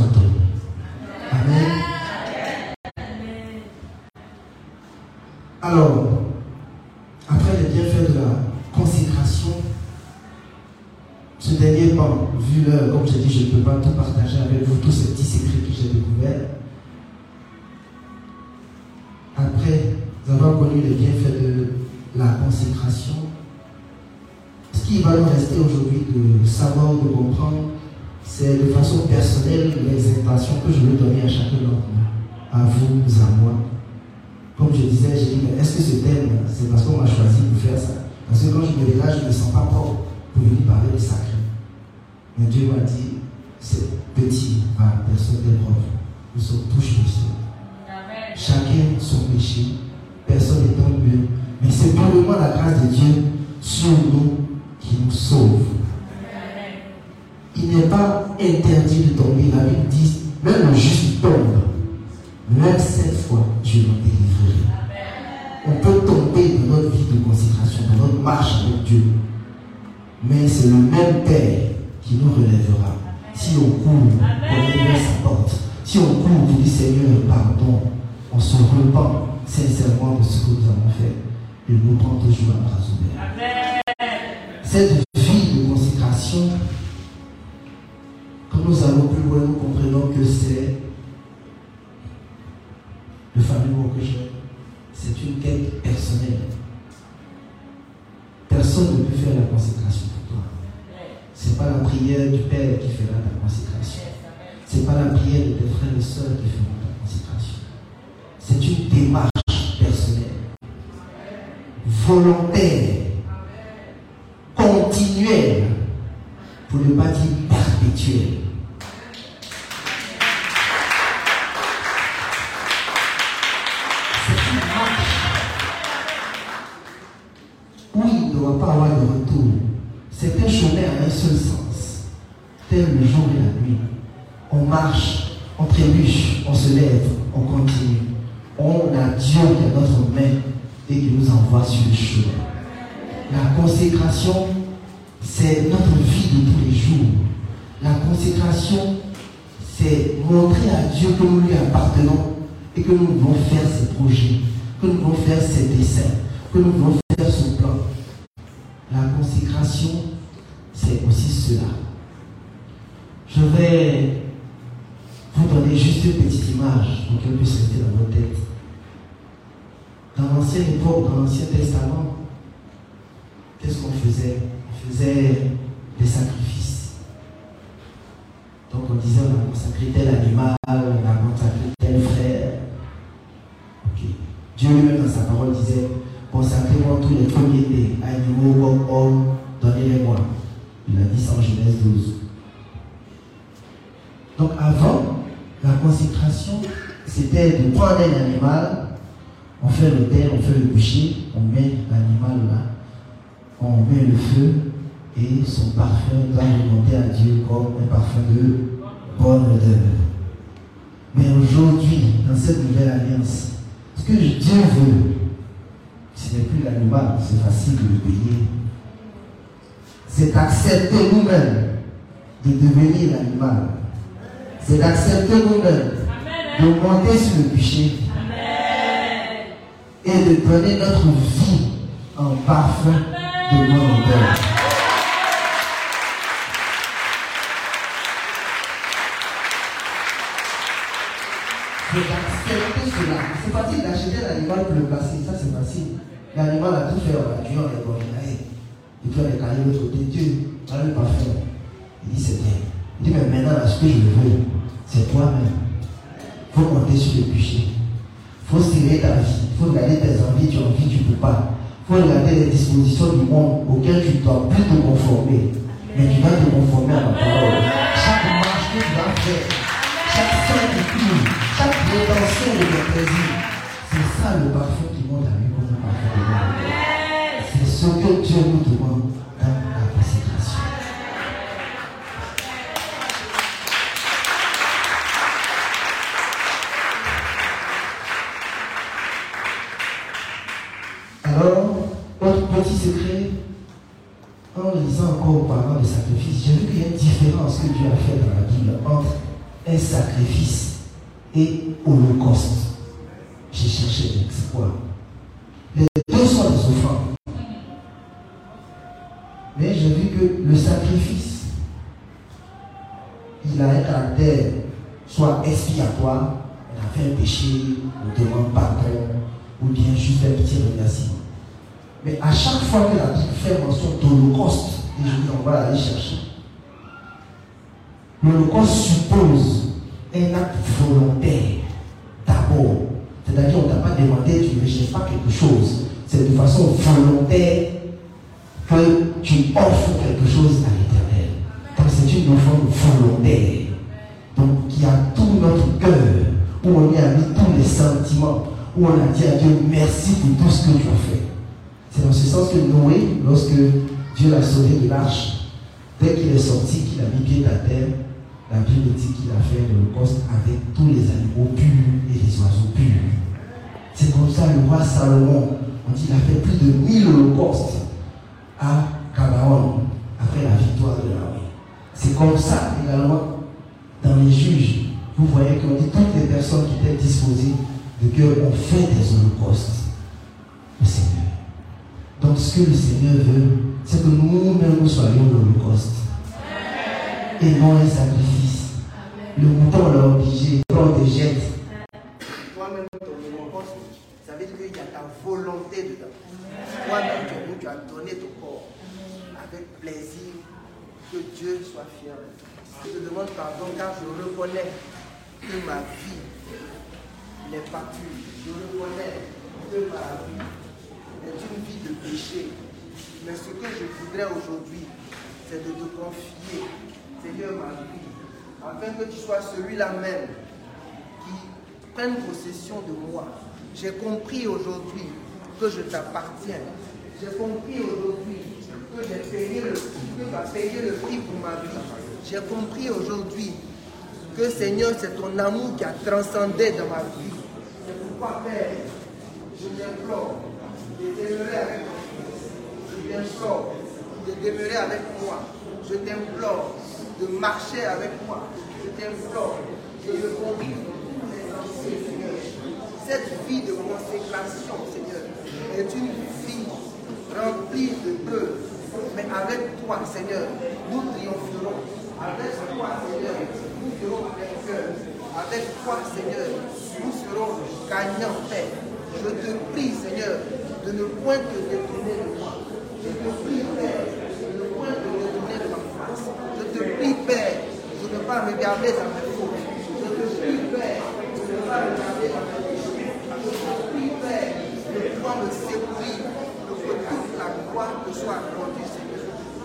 Consécration, ce qui va nous rester aujourd'hui de savoir, de comprendre, c'est de façon personnelle les intentions que je veux donner à chacun d'entre nous, à vous, à moi. Comme je disais, j'ai dit, mais est-ce que ce thème, c'est parce qu'on m'a choisi pour faire ça? Parce que quand je me dégage, je ne me sens pas propre pour venir parler de sacré. Mais Dieu m'a dit, c'est petit par personne d'épreuve. Nous sommes tous pécheurs. Chacun son péché, personne étant mieux. Mais c'est probablement la grâce de Dieu sur nous qui nous sauve. Il n'est pas interdit de tomber. La Bible dit, même le juste tombe. Même cette fois, Dieu nous délivre. On peut tomber dans notre vie de consécration, dans notre marche avec Dieu. Mais c'est le même Père qui nous relèvera. Si on court, on sa porte. Si on court, on dit Seigneur, pardon. On se repent sincèrement de ce que nous avons fait. Et nous prend toujours à bras ouverts. Cette vie de consécration, quand nous allons plus loin, nous comprenons que c'est le fameux mot que j'ai. C'est une quête personnelle. Personne ne peut faire la consécration pour toi. Ce n'est pas la prière du Père qui fera ta consécration. Ce n'est pas la prière de tes frères et sœurs qui feront ta consécration. C'est une démarche volontaire, continuelle, pour ne pas dire perpétuelle. Où il ne doit pas avoir de retour. C'est un chemin à un seul sens, tel le jour et la nuit. On marche, on trébuche, on se lève, on continue. On a Dieu qui est notre main et sur le chemin. La consécration, c'est notre vie de tous les jours. La consécration, c'est montrer à Dieu que nous lui appartenons et que nous devons faire ses projets, que nous devons faire ses desseins, que nous devons faire son plan. La consécration, c'est aussi cela. Je vais vous donner juste une petite image pour qu'elle puisse rester dans votre tête. Dans l'ancienne époque, dans l'Ancien Testament, qu'est-ce qu'on faisait? On faisait des sacrifices. Donc on disait on a consacré tel animal, on a consacré tel frère. Dieu lui-même dans sa parole disait consacrez-moi tous les premiers-nés, animaux hommes, donnez-les-moi. Il a dit ça en Genèse 12. Donc avant, la consécration, c'était de prendre un animal, on fait terre, on fait le boucher, on met l'animal là, on met le feu et son parfum doit remonter à Dieu comme un parfum de bonne odeur. Mais aujourd'hui, dans cette nouvelle alliance, ce que Dieu veut, ce n'est plus l'animal, c'est facile de le payer. C'est accepter nous-mêmes de devenir l'animal. C'est d'accepter nous-mêmes de monter sur le bûcher et de donner notre vie en parfum de odeur. C'est cela. C'est facile d'acheter l'animal pour le placer, ça c'est facile. L'animal a tout fait, on a tué, on est bon, et puis on est de l'autre côté. Dieu, dans le parfum, il dit c'est bien. Il dit, mais maintenant, ce que je veux, c'est toi-même. Il faut monter sur le bûcher. Il faut serrer ta vie. Faut regarder tes envies, tu as envie, tu ne peux pas. Il faut regarder les dispositions du monde auxquelles tu ne dois plus te conformer. Mais tu vas te conformer à ma parole. Chaque marche que tu vas faire, chaque fin de tour, chaque rétention de tes plaisirs, c'est ça le parfum qui monte de mort. C'est ce que Dieu nous demande Alors, autre petit secret, en lisant encore auparavant le sacrifice, j'ai vu qu'il y a une différence que Dieu a faite dans la Bible entre un sacrifice et holocauste. J'ai cherché, c'est quoi Les deux sont des offrandes. Mais j'ai vu que le sacrifice, il a un caractère soit expiatoire, on a fait un péché, on demande pardon, ou bien juste un petit remerciement. Mais à chaque fois que la Bible fait mention d'Holocauste, et je dis on va aller chercher, l'Holocauste suppose un acte volontaire d'abord. C'est-à-dire on ne t'a pas demandé, tu ne recherches pas quelque chose. C'est de façon volontaire que tu offres quelque chose à l'éternel. Donc c'est une offrande volontaire. Donc qui a tout notre cœur, où on y a mis tous les sentiments, où on a dit à Dieu merci pour tout ce que tu as fait. C'est dans ce sens que Noé, lorsque Dieu l'a sauvé de l'arche, dès qu'il est sorti, qu'il a mis pied à terre, la Bible dit qu'il a fait l'Holocauste avec tous les animaux purs et les oiseaux purs. C'est comme ça le roi Salomon, on dit qu'il a fait plus de 1000 holocaustes à Gabaon après la victoire de l'armée. C'est comme ça également dans les juges. Vous voyez qu'on dit toutes les personnes qui étaient disposées de cœur ont fait des holocaustes au Seigneur. Ce que le Seigneur veut, c'est que nous-mêmes nous soyons l'holocauste. Et non un sacrifice. Le mouton l'a obligé, on te jette. Toi-même, ton holocauste, ça veut dire qu'il y a ta volonté dedans. Toi-même, tu as- donné ton corps avec plaisir, que Dieu soit fier. Je te demande pardon car je reconnais que ma vie n'est pas pure. Je reconnais que ma vie est une vie de péché. Mais ce que je voudrais aujourd'hui, c'est de te confier, Seigneur, ma vie, afin que tu sois celui-là même qui prenne possession de moi. J'ai compris aujourd'hui que je t'appartiens. J'ai compris aujourd'hui que j'ai payé le tu as payé le prix pour ma vie. J'ai compris aujourd'hui que Seigneur, c'est ton amour qui a transcendé dans ma vie. C'est pourquoi, Père, je t'implore de demeurer avec moi. Je t'implore de demeurer avec moi. Je t'implore de marcher avec moi. Je t'implore les sentiers, Seigneur. Cette vie de consécration, Seigneur, est une vie remplie de preuves. Mais avec toi, Seigneur, nous triompherons. Avec toi, Seigneur, nous serons vainqueurs. Avec toi, Seigneur, nous serons gagnants, Père. Je te prie, Seigneur, de ne point te détourner de moi. Je te prie, Père, de ne point te détourner de ma face. Je te prie, Père, de ne pas regarder dans mes fautes. Je te prie, Père, de ne pas regarder dans mes péchés. Je te prie, Père, de pouvoir me secourir, que toute la gloire te soit accordée, Seigneur.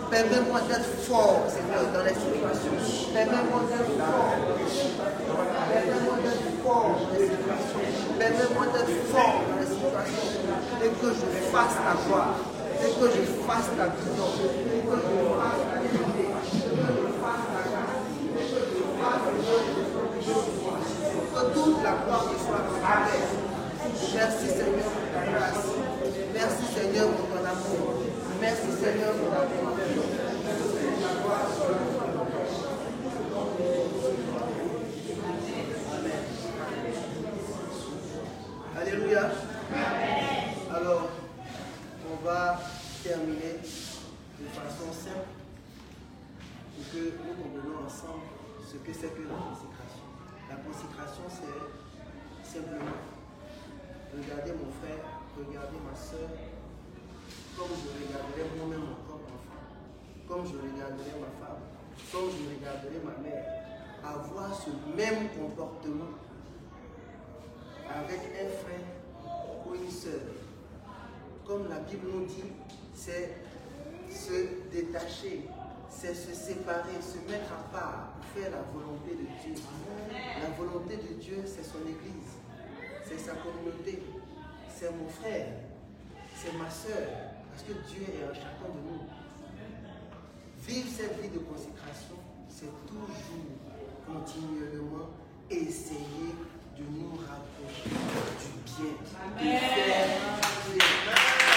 Permets-moi d'être fort, Seigneur, dans les situations. Permets-moi d'être fort. Permets-moi d'être fort dans les situations. Permets-moi d'être fort Et que je fasse ta gloire. Et que je fasse ta vision. Et que je fasse ta vérité. Et que je fasse ta grâce. Et que je fasse que toute la gloire te soit rendue. Merci Seigneur pour ta grâce. Merci Seigneur pour ton amour. Merci Seigneur pour ta gloire soit à toi. Alléluia. Alors, on va terminer de façon simple pour que nous comprenions ensemble ce que c'est que la consécration. La consécration, c'est simplement regarder mon frère, regarder ma soeur, comme je regarderais moi-même mon propre enfant, comme je regarderais ma femme, quand je regarderai ma mère avoir ce même comportement avec un frère ou une sœur. Comme la Bible nous dit, c'est se détacher, c'est se séparer, se mettre à part pour faire la volonté de Dieu. La volonté de Dieu, c'est son Église, c'est sa communauté, c'est mon frère, c'est ma sœur, parce que Dieu est en chacun de nous. Vivre cette vie de consécration, c'est toujours continuellement essayer de nous rapprocher du bien, du bien.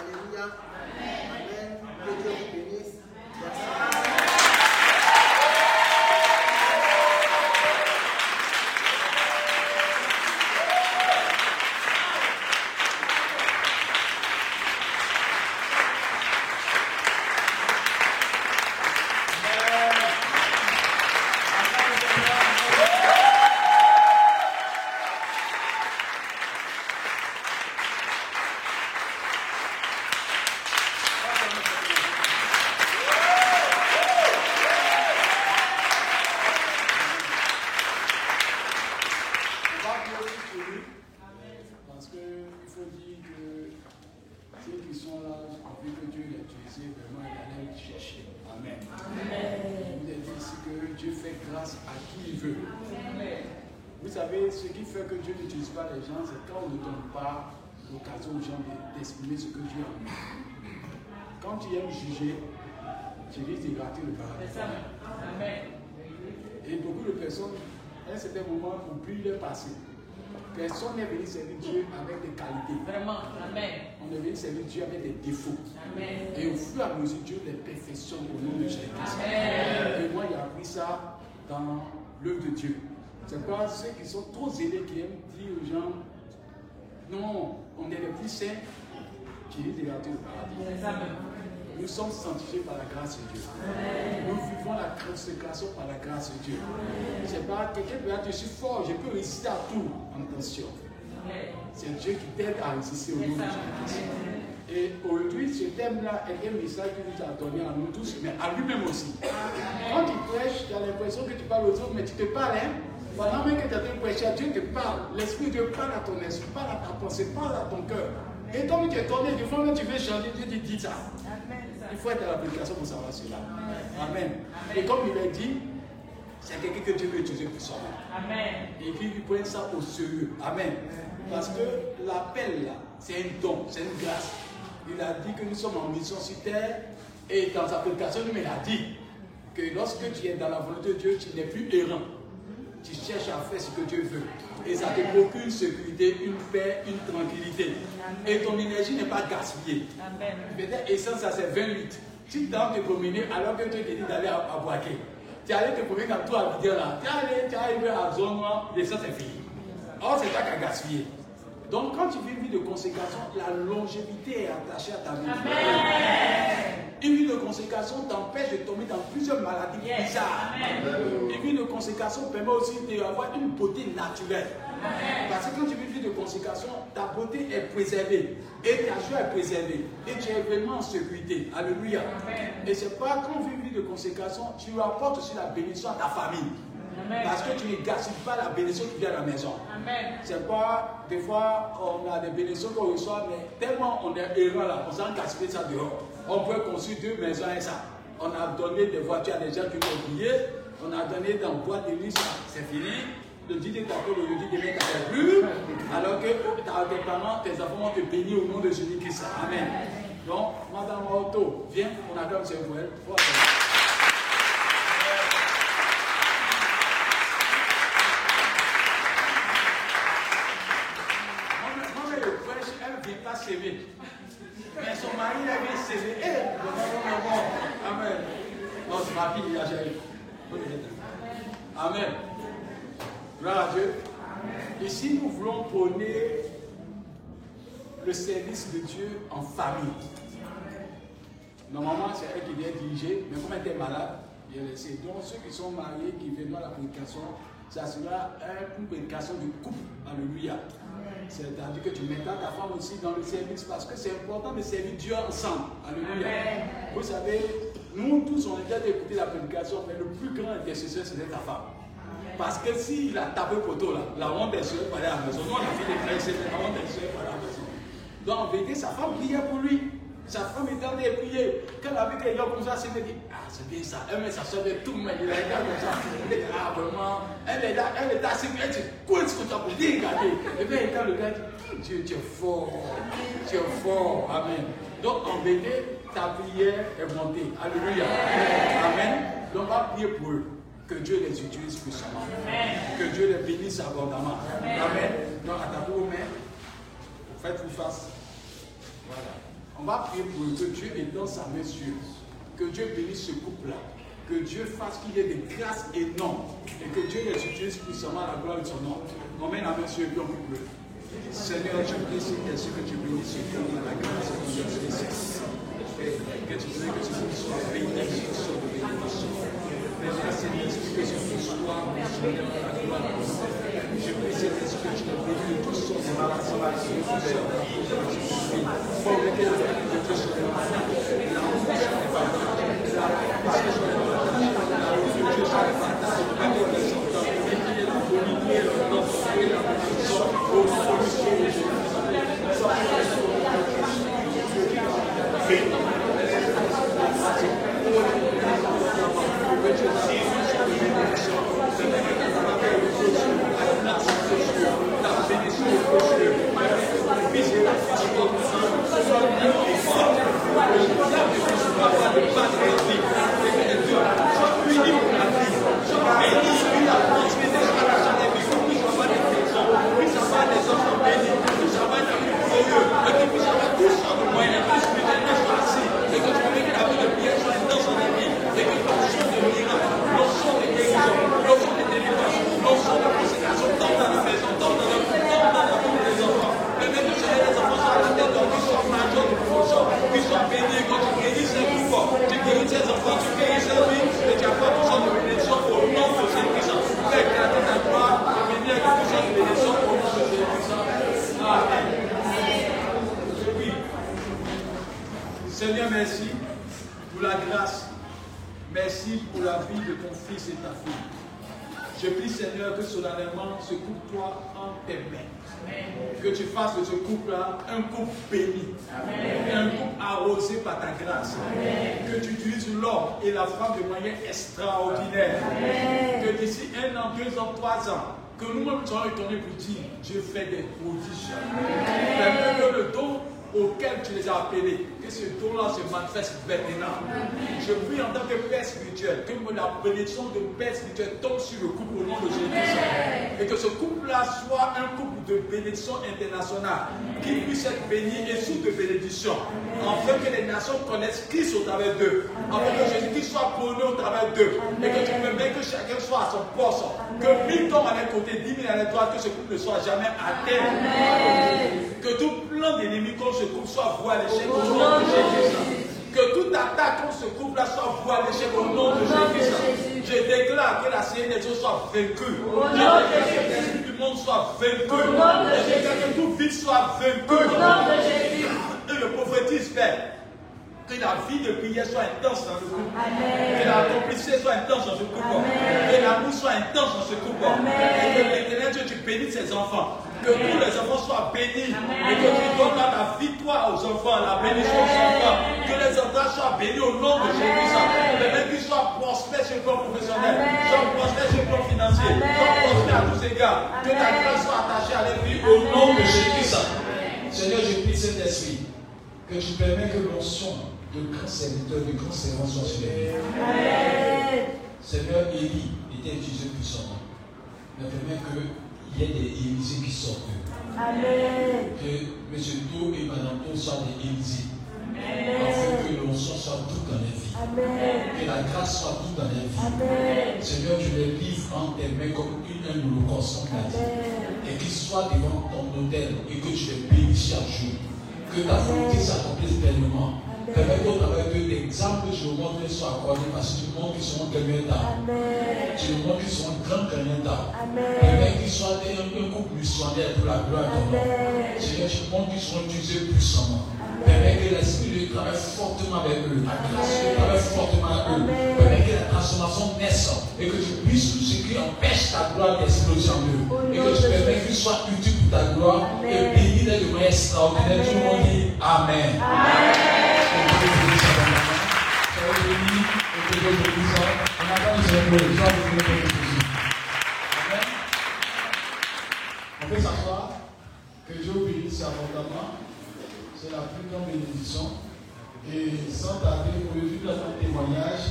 Alléluia. Amen. Que Dieu vous bénisse. Merci. On va applaudir pour lui. Parce qu'il faut dire que ceux qui sont là, vu que Dieu l'a utilisé, vraiment, il allait les chercher. Amen. Il nous a dit ici que Dieu fait grâce à qui il veut. Vous savez, ce qui fait que Dieu n'utilise pas les gens, c'est quand on ne donne pas l'occasion aux gens de- d'exprimer ce que Dieu a mis. Quand tu aimes juger, tu risques de rater le paradis. Et beaucoup de personnes, à un certain moment, oublient leur passé. Personne n'est venu servir Dieu avec des qualités. Vraiment, Amen. On est venu servir Dieu avec des défauts. Amen. Et au fur et à mesure, Dieu les perfectionne au nom de Jésus-Christ. Amen. Et moi, j'ai appris ça l'œuvre de Dieu. C'est pas ceux qui sont trop zélés qui aiment dire aux gens non, on est les plus saints qui de rater le paradis. Nous sommes sanctifiés par la grâce de Dieu. Nous vivons la consécration par la grâce de Dieu. C'est pas quelqu'un qui va dire je suis fort, je peux résister à tout. Attention. C'est Dieu qui t'aide à résister au nom de Jésus-Christ. Et aujourd'hui, ce thème-là est un message qu'il nous a donné à nous tous, mais à lui-même aussi. Quand tu prêches, tu as l'impression que tu parles aux autres, mais tu te parles, hein. Pendant même que tu train de prêcher, Dieu te parle. L'Esprit de Dieu parle à ton esprit, parle à ta pensée, parle à ton cœur. Et comme tu es tourné, des fois même tu veux changer, Dieu te dit ça. Il faut être à l'application pour savoir cela. Amen. Et comme il a dit, c'est quelqu'un que Dieu veut utiliser pour ça. Amen. Et qu'il prenne ça au sérieux. Amen. Parce que l'appel là, c'est un don, c'est une grâce. Il a dit que nous sommes en mission sur terre et dans sa prédication, il a dit que lorsque tu es dans la volonté de Dieu, tu n'es plus errant. Tu cherches à faire ce que Dieu veut. Et ça te procure une sécurité, une paix, une tranquillité. Et ton énergie n'est pas gaspillée. Peut-être essence, ça c'est 28. Si tu as te promener alors que Dieu te dit d'aller à, à Boaké, tu es allé te promener dans tout à là, tu es allé, tu es arrivé à noire, l'essence est finie. Or, c'est toi qui as gaspillé. Donc, quand tu vis une vie de consécration, la longévité est attachée à ta vie. Une vie de consécration t'empêche de tomber dans plusieurs maladies Yes. bizarres. Amen. Une vie de consécration permet aussi d'avoir une beauté naturelle. Parce que quand tu vis une vie de consécration, ta beauté est préservée et ta joie est préservée et tu es vraiment en sécurité. Alléluia. Et c'est pas quand on vit une vie de consécration, tu apportes aussi la bénédiction à ta famille. Amen. Parce que tu ne gaspilles pas la bénédiction qui vient à la maison. C'est pas, des fois, on a des bénédictions qu'on reçoit, mais tellement on est errant là, on s'en gaspille ça dehors. On peut construire deux maisons et ça. On a donné des voitures à des gens qui ont oublié. On a donné dans boîte de nuit, c'est fini. Le DJ t'appelle aujourd'hui, demain t'appelle plus. Alors que t'as tes parents, tes enfants vont te bénir au nom de Jésus-Christ. Amen. Donc, Madame Otto, viens, on acclame ce pour elle. Faut acclamer. Moi, moi, le prêche, elle ne vient pas s'aimer. Mais son mari, elle vient s'aimer. Eh, bon, bon, bon, bon. Amen. Non, c'est ma fille, là, j'ai Amen. Gloire à Dieu. Ici, nous voulons prôner le service de Dieu en famille. Normalement, c'est elle qui vient diriger, mais comme elle était malade, il a laissé. Donc, ceux qui sont mariés, qui viennent à la prédication, ça sera un- une prédication de couple. Alléluia. C'est-à-dire que tu mettras ta femme aussi dans le service parce que c'est important de servir Dieu ensemble. Alléluia. Amen. Vous savez, nous tous, on a déjà écouté la prédication, mais le plus grand intercesseur, c'était ta femme. Parce que s'il a tapé poteau là, la honte est sur par la maison. Nous, on a fait des frères, la honte est sur par la maison. Donc en vérité, sa femme priait pour lui. Sa femme était en train de prier. Quand elle a vu quelqu'un comme ça, elle s'est dit Ah, c'est bien ça. Elle met sa soeur de tout, mais il a comme ça. Elle dit Ah, vraiment. Elle est là, elle est. Elle dit Quoi est-ce que tu as pour dire. Et bien, quand le gars dit Hum, Dieu, tu es fort. Tu es fort. Amen. Donc en vérité, ta prière est montée. Alléluia. Amen. Donc on va prier pour eux. Que Dieu les utilise puissamment. Que Dieu les bénisse abondamment. Amen. Donc attendez vos mains. Faites-vous face. Voilà. On va prier pour que Dieu étende sa main sur. Que Dieu bénisse ce couple-là. Que Dieu fasse qu'il y ait des grâces énormes. Et que Dieu les utilise puissamment à la gloire de son nom. On met la main et on. Seigneur, je prie cieux que tu bénisses ce couple la grâce de Dieu. Et Que tu veux que ce couple soit béni, Saint-Esprit, que ce couple soit, mon Seigneur, à la gloire de ton nom. Je prie, Saint-Esprit, que tu te bénis de tout son débarrassement, de tout son Pour lequel le Père de Dieu soit là. La honte soit départagée. La pitié soit départagée. La honte de Dieu soit départagée. La honte de Dieu soit départagée. La bonité et le nom et la bénédiction au nom de Jésus. Sois Seigneur, merci pour la grâce. Merci pour la vie de ton fils et ta fille. Je prie, Seigneur, que solennellement ce couple soit en tes mains. Que tu fasses de ce couple-là un couple béni. Un couple arrosé par ta grâce. Que tu utilises l'homme et la femme de manière extraordinaire. Que d'ici un an, deux ans, trois ans, que nous-mêmes soyons étonnés pour dire Dieu fait des prodiges. Permets que le don auquel tu les as appelés, que ce don-là se manifeste maintenant. Je prie en tant que Père spirituel, que la bénédiction de Père spirituel tombe sur le couple au nom de Jésus. Et que ce couple-là soit un couple de bénédiction internationale, qui puisse être béni et sous de bénédiction, afin que les nations connaissent Christ au travers d'eux, afin que Jésus-Christ soit prôné au travers d'eux, et que tu permets que chacun soit à son poste, que mille tombent à l'un côté, dix mille à l'autre, que ce couple ne soit jamais atteint. Que tout plan d'ennemi contre ce couple soit voué à l'échec au nom de Jésus. Toute attaque contre ce couple-là soit l'échec au nom de Jésus. Je déclare que la CNSO soit vaincue. Je déclare que l'esprit du monde soit vaincu. Je déclare que tout vide soit vaincu. Et le prophétise, Père. Que la vie de prière soit intense dans le couple. Que la complicité soit intense dans ce couple. Que l'amour soit intense dans ce couple. Et que l'éternel Dieu, tu bénisses ses enfants. Que tous les enfants soient bénis. Et que tu donnes la victoire aux enfants, la bénédiction aux enfants. Que les enfants soient bénis au nom de Jésus. Que les qu'ils soient prospères sur le plan professionnel. Soient prospères sur le plan financier. Soient prospères à tous égards. Que ta grâce soit attachée à leur vie au nom de Jésus. Seigneur, je prie cet esprit que tu permets que l'onction de grands serviteurs, de grands servants soit sur les vies. Seigneur, Élie était utilisé puissamment. Mais permets qu'il y ait des Élysées qui sortent. Que M. Do et Mme Do soient des Élysées. Afin que l'onction soit toute dans les vies. Que la grâce soit toute dans les vies. Seigneur, tu les livres en tes mains comme une un holocauste. Et qu'ils soient devant ton hôtel et que tu les bénisses chaque jour. Que ta volonté s'accomplisse pleinement. Permets qu'au travers d'eux, l'exemple que je vous montre soit accordé parce que tu montres qu'ils seront gagnants d'âme. Tu montres qu'ils seront grands gagnants d'âme. Qu'ils soient des- un, couple missionnaire pour la gloire de ton nom. Seigneur, tu montres qu'ils seront utilisés puissamment. Permets que l'Esprit de Dieu travaille fortement avec eux. La grâce de Dieu travaille fortement avec eux. Permets que la transformation naisse et que tu puisses tout ce qui empêche ta gloire d'exploser en eux. Et que tu permets qu'ils soient utiles pour ta gloire et bénis de manière extraordinaire. Tout le monde dit Amen. Et On peut s'asseoir. Que Dieu bénisse abondamment. C'est la plus grande bénédiction. Et sans tarder, pour le vivre dans ton témoignage,